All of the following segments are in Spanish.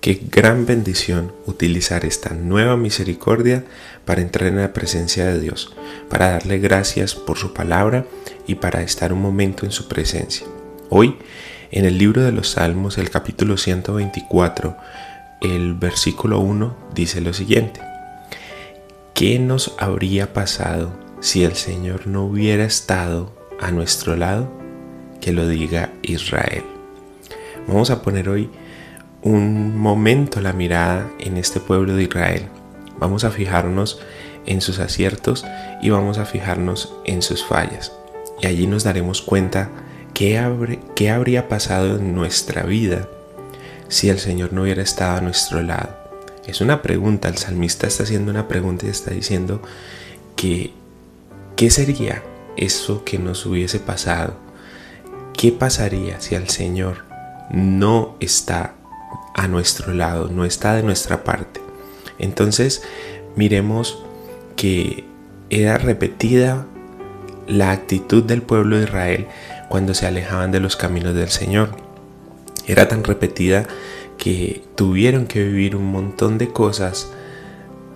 Qué gran bendición utilizar esta nueva misericordia para entrar en la presencia de Dios, para darle gracias por su palabra y para estar un momento en su presencia. Hoy, en el libro de los Salmos, el capítulo 124, el versículo 1 dice lo siguiente. ¿Qué nos habría pasado si el Señor no hubiera estado a nuestro lado? Que lo diga Israel. Vamos a poner hoy un momento la mirada en este pueblo de Israel. Vamos a fijarnos en sus aciertos y vamos a fijarnos en sus fallas. Y allí nos daremos cuenta qué, qué habría pasado en nuestra vida si el Señor no hubiera estado a nuestro lado. Es una pregunta, el salmista está haciendo una pregunta y está diciendo que ¿qué sería eso que nos hubiese pasado? ¿Qué pasaría si el Señor no está a nuestro lado, no está de nuestra parte. Entonces, miremos que era repetida la actitud del pueblo de Israel cuando se alejaban de los caminos del Señor. Era tan repetida que tuvieron que vivir un montón de cosas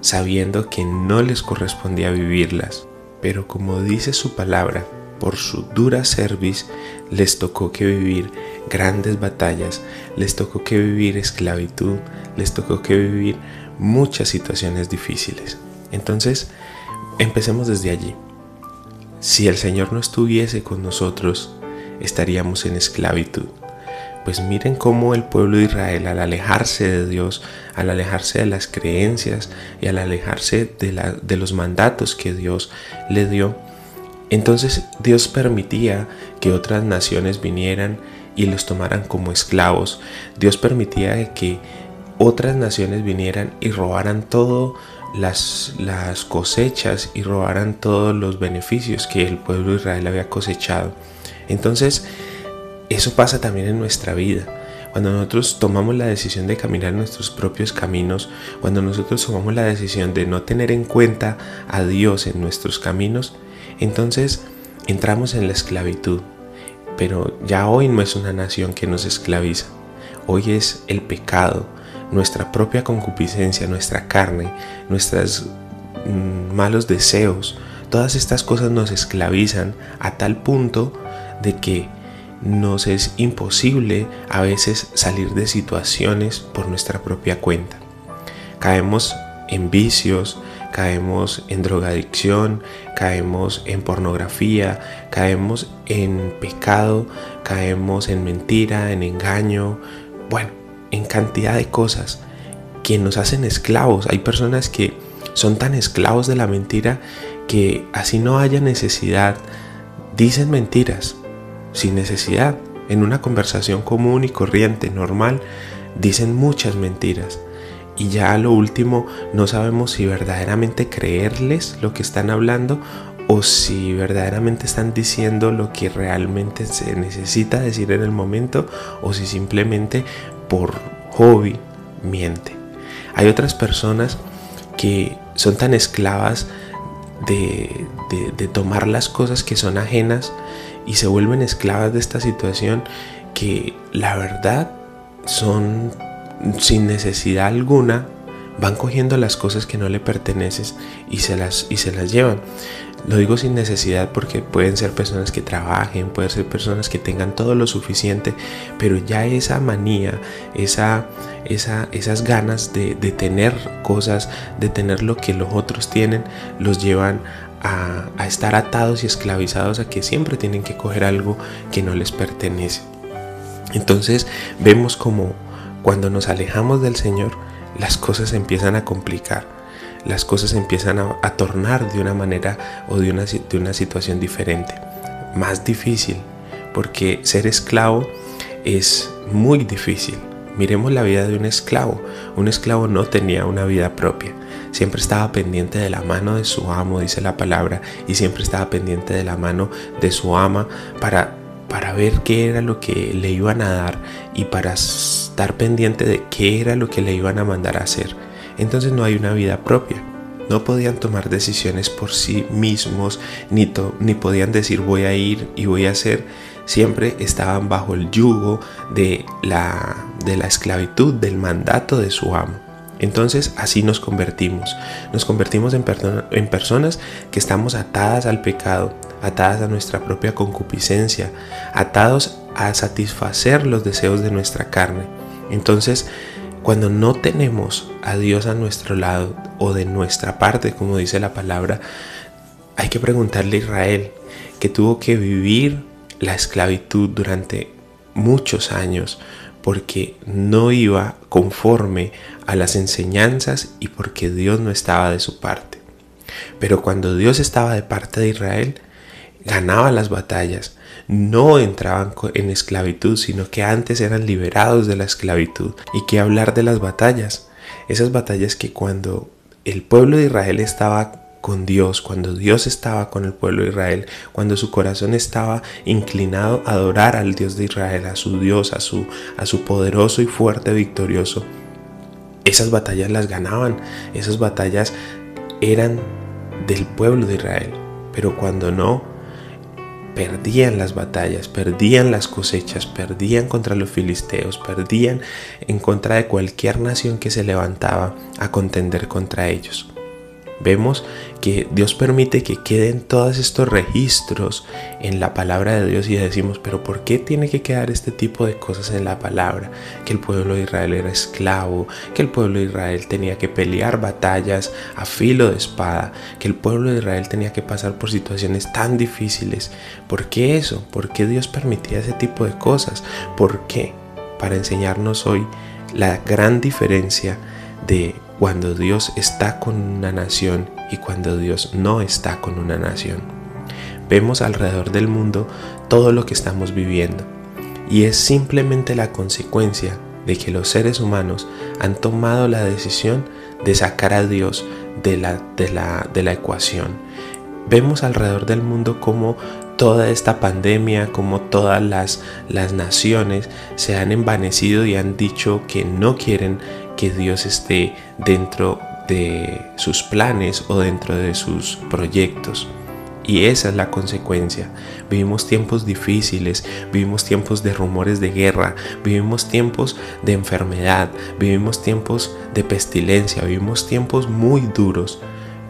sabiendo que no les correspondía vivirlas. Pero como dice su palabra, por su dura cerviz les tocó que vivir grandes batallas, les tocó que vivir esclavitud, les tocó que vivir muchas situaciones difíciles. Entonces, empecemos desde allí. Si el Señor no estuviese con nosotros, estaríamos en esclavitud. Pues miren cómo el pueblo de Israel al alejarse de Dios, al alejarse de las creencias y al alejarse de, de los mandatos que Dios le dio, entonces Dios permitía que otras naciones vinieran y los tomaran como esclavos. Dios permitía que otras naciones vinieran y robaran todas las, las cosechas y robaran todos los beneficios que el pueblo de Israel había cosechado. Entonces, eso pasa también en nuestra vida. Cuando nosotros tomamos la decisión de caminar nuestros propios caminos, cuando nosotros tomamos la decisión de no tener en cuenta a Dios en nuestros caminos, entonces entramos en la esclavitud. Pero ya hoy no es una nación que nos esclaviza. Hoy es el pecado, nuestra propia concupiscencia, nuestra carne, nuestros mm, malos deseos. Todas estas cosas nos esclavizan a tal punto de que nos es imposible a veces salir de situaciones por nuestra propia cuenta. Caemos en vicios, caemos en drogadicción, caemos en pornografía, caemos en pecado, caemos en mentira, en engaño, bueno, en cantidad de cosas que nos hacen esclavos. Hay personas que son tan esclavos de la mentira que así no haya necesidad, dicen mentiras sin necesidad. En una conversación común y corriente, normal, dicen muchas mentiras y ya a lo último no sabemos si verdaderamente creerles lo que están hablando o si verdaderamente están diciendo lo que realmente se necesita decir en el momento o si simplemente por hobby miente. Hay otras personas que son tan esclavas de, de, tomar las cosas que son ajenas y se vuelven esclavas de esta situación que la verdad son sin necesidad alguna, van cogiendo las cosas que no le pertenecen y se las, y se las llevan. Lo digo sin necesidad porque pueden ser personas que trabajen, pueden ser personas que tengan todo lo suficiente, pero ya esa manía, esa, esa, esas ganas de, de tener cosas, de tener lo que los otros tienen, los llevan a, a estar atados y esclavizados a que siempre tienen que coger algo que no les pertenece. Entonces vemos como cuando nos alejamos del Señor, las cosas empiezan a complicar, las cosas empiezan a, tornar de una manera o de una, de una situación diferente, más difícil, porque ser esclavo es muy difícil, Miremos la vida de un esclavo. Un esclavo no tenía una vida propia. Siempre estaba pendiente de la mano de su amo, dice la palabra, y siempre estaba pendiente de la mano de su ama para, para ver qué era lo que le iban a dar y para estar pendiente de qué era lo que le iban a mandar a hacer. Entonces no hay una vida propia. No podían tomar decisiones por sí mismos, ni, ni podían decir voy a ir y voy a hacer. Siempre estaban bajo el yugo de la, de la esclavitud, del mandato de su amo. Entonces así nos convertimos. Nos convertimos en, en, personas que estamos atadas al pecado, atadas a nuestra propia concupiscencia, atados a satisfacer los deseos de nuestra carne. Entonces, cuando no tenemos a Dios a nuestro lado o de nuestra parte, como dice la palabra, hay que preguntarle a Israel, que tuvo que vivir la esclavitud durante muchos años, porque no iba conforme a las enseñanzas y porque Dios no estaba de su parte. Pero cuando Dios estaba de parte de Israel, ganaba las batallas, no entraban en esclavitud, sino que antes eran liberados de la esclavitud. ¿Y qué hablar de las batallas? Esas batallas que cuando el pueblo de Israel estaba con Dios, cuando Dios estaba con el pueblo de Israel, cuando su corazón estaba inclinado a adorar al Dios de Israel, a su Dios, a su, a su poderoso y fuerte victorioso, esas batallas las ganaban, esas batallas eran del pueblo de Israel. Pero cuando no, perdían las batallas, perdían las cosechas, perdían contra los filisteos, perdían en contra de cualquier nación que se levantaba a contender contra ellos vemos que Dios permite que queden todos estos registros en la palabra de Dios y decimos, pero ¿por qué tiene que quedar este tipo de cosas en la palabra? Que el pueblo de Israel era esclavo, que el pueblo de Israel tenía que pelear batallas a filo de espada, que el pueblo de Israel tenía que pasar por situaciones tan difíciles. ¿Por qué eso? ¿Por qué Dios permitía ese tipo de cosas? ¿Por qué? Para enseñarnos hoy la gran diferencia de cuando Dios está con una nación y cuando Dios no está con una nación. Vemos alrededor del mundo todo lo que estamos viviendo y es simplemente la consecuencia de que los seres humanos han tomado la decisión de sacar a Dios de la, de la, de la ecuación. Vemos alrededor del mundo como toda esta pandemia, como todas las, las naciones se han envanecido y han dicho que no quieren que Dios esté dentro de sus planes o dentro de sus proyectos. Y esa es la consecuencia. Vivimos tiempos difíciles, vivimos tiempos de rumores de guerra, vivimos tiempos de enfermedad, vivimos tiempos de pestilencia, vivimos tiempos muy duros,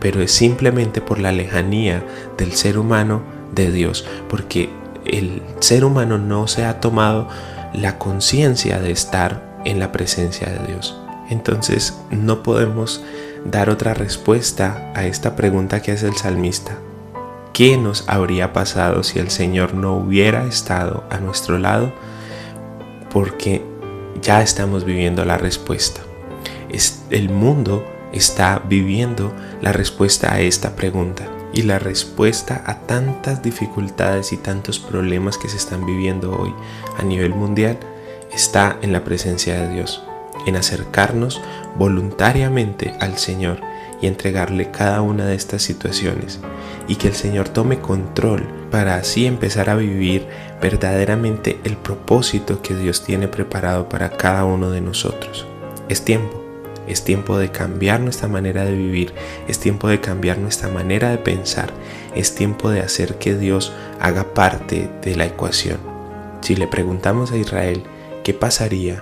pero es simplemente por la lejanía del ser humano de Dios, porque el ser humano no se ha tomado la conciencia de estar en la presencia de Dios. Entonces no podemos dar otra respuesta a esta pregunta que hace el salmista. ¿Qué nos habría pasado si el Señor no hubiera estado a nuestro lado? Porque ya estamos viviendo la respuesta. el mundo está viviendo la respuesta a esta pregunta y la respuesta a tantas dificultades y tantos problemas que se están viviendo hoy a nivel mundial está en la presencia de Dios en acercarnos voluntariamente al Señor y entregarle cada una de estas situaciones y que el Señor tome control para así empezar a vivir verdaderamente el propósito que Dios tiene preparado para cada uno de nosotros. Es tiempo, es tiempo de cambiar nuestra manera de vivir, es tiempo de cambiar nuestra manera de pensar, es tiempo de hacer que Dios haga parte de la ecuación. Si le preguntamos a Israel qué pasaría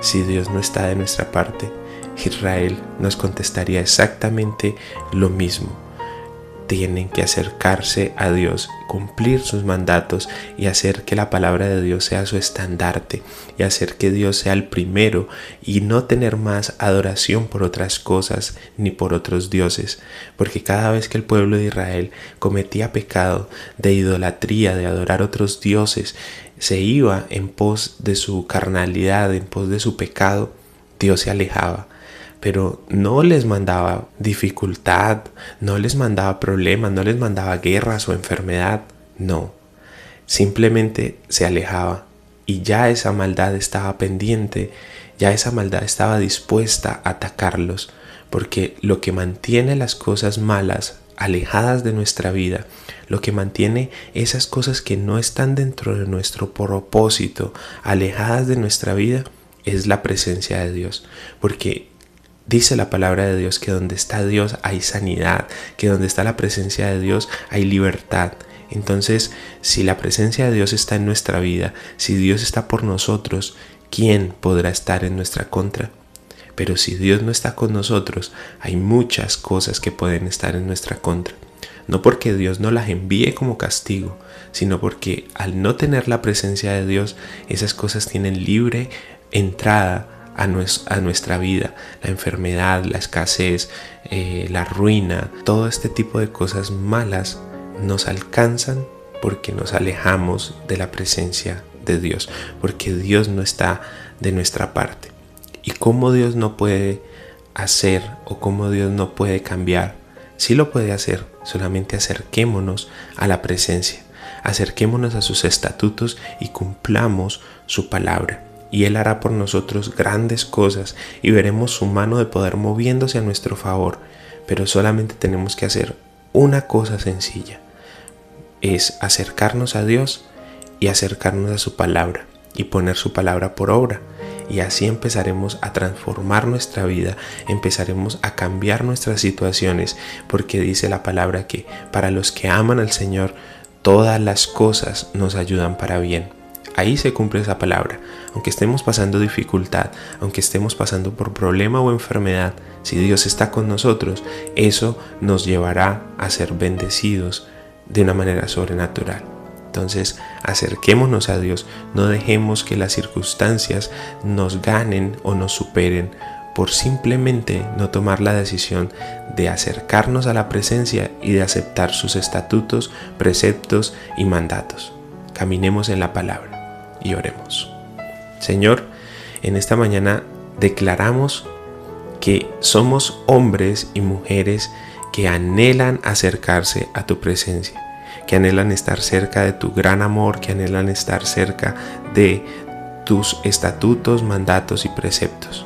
si Dios no está de nuestra parte, Israel nos contestaría exactamente lo mismo. Tienen que acercarse a Dios, cumplir sus mandatos y hacer que la palabra de Dios sea su estandarte y hacer que Dios sea el primero y no tener más adoración por otras cosas ni por otros dioses, porque cada vez que el pueblo de Israel cometía pecado de idolatría, de adorar otros dioses, se iba en pos de su carnalidad, en pos de su pecado, Dios se alejaba. Pero no les mandaba dificultad, no les mandaba problemas, no les mandaba guerras o enfermedad, no. Simplemente se alejaba y ya esa maldad estaba pendiente ya esa maldad estaba dispuesta a atacarlos, porque lo que mantiene las cosas malas alejadas de nuestra vida, lo que mantiene esas cosas que no están dentro de nuestro propósito, alejadas de nuestra vida, es la presencia de Dios. Porque dice la palabra de Dios que donde está Dios hay sanidad, que donde está la presencia de Dios hay libertad. Entonces, si la presencia de Dios está en nuestra vida, si Dios está por nosotros, ¿quién podrá estar en nuestra contra? Pero si Dios no está con nosotros, hay muchas cosas que pueden estar en nuestra contra. No porque Dios no las envíe como castigo, sino porque al no tener la presencia de Dios, esas cosas tienen libre entrada a, nuestra vida. La enfermedad, la escasez, eh, la ruina, todo este tipo de cosas malas nos alcanzan porque nos alejamos de la presencia de Dios, porque Dios no está de nuestra parte. ¿Y cómo Dios no puede hacer o cómo Dios no puede cambiar? Sí lo puede hacer, solamente acerquémonos a la presencia, acerquémonos a sus estatutos y cumplamos su palabra. Y Él hará por nosotros grandes cosas y veremos su mano de poder moviéndose a nuestro favor. Pero solamente tenemos que hacer una cosa sencilla, es acercarnos a Dios y acercarnos a su palabra y poner su palabra por obra. Y así empezaremos a transformar nuestra vida, empezaremos a cambiar nuestras situaciones, porque dice la palabra que para los que aman al Señor, todas las cosas nos ayudan para bien. Ahí se cumple esa palabra. Aunque estemos pasando dificultad, aunque estemos pasando por problema o enfermedad, si Dios está con nosotros, eso nos llevará a ser bendecidos de una manera sobrenatural. Entonces, acerquémonos a Dios, no dejemos que las circunstancias nos ganen o nos superen por simplemente no tomar la decisión de acercarnos a la presencia y de aceptar sus estatutos, preceptos y mandatos. Caminemos en la palabra y oremos. Señor, en esta mañana declaramos que somos hombres y mujeres que anhelan acercarse a tu presencia, que anhelan estar cerca de tu gran amor, que anhelan estar cerca de tus estatutos, mandatos y preceptos.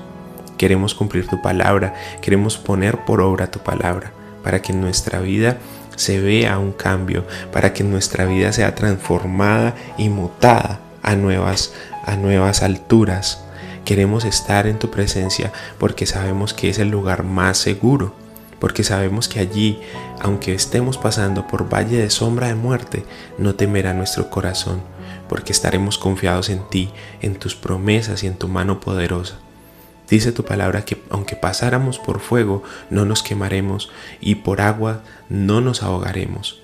Queremos cumplir tu palabra, queremos poner por obra tu palabra, para que en nuestra vida se vea un cambio, para que nuestra vida sea transformada y mutada a nuevas, a nuevas alturas. Queremos estar en tu presencia porque sabemos que es el lugar más seguro porque sabemos que allí, aunque estemos pasando por valle de sombra de muerte, no temerá nuestro corazón, porque estaremos confiados en ti, en tus promesas y en tu mano poderosa. Dice tu palabra que aunque pasáramos por fuego, no nos quemaremos, y por agua no nos ahogaremos,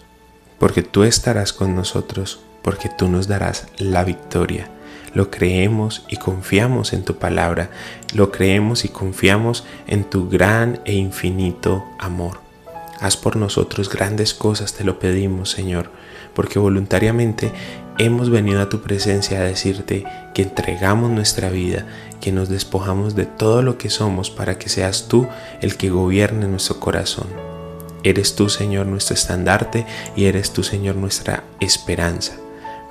porque tú estarás con nosotros, porque tú nos darás la victoria lo creemos y confiamos en tu palabra, lo creemos y confiamos en tu gran e infinito amor. Haz por nosotros grandes cosas, te lo pedimos, Señor, porque voluntariamente hemos venido a tu presencia a decirte que entregamos nuestra vida, que nos despojamos de todo lo que somos para que seas tú el que gobierne nuestro corazón. Eres tú, Señor, nuestro estandarte y eres tú, Señor, nuestra esperanza.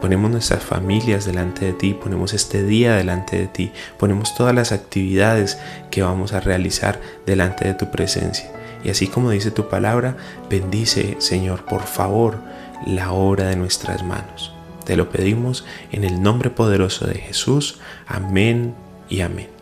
Ponemos nuestras familias delante de ti, ponemos este día delante de ti, ponemos todas las actividades que vamos a realizar delante de tu presencia. Y así como dice tu palabra, bendice, Señor, por favor, la obra de nuestras manos. Te lo pedimos en el nombre poderoso de Jesús. Amén y amén.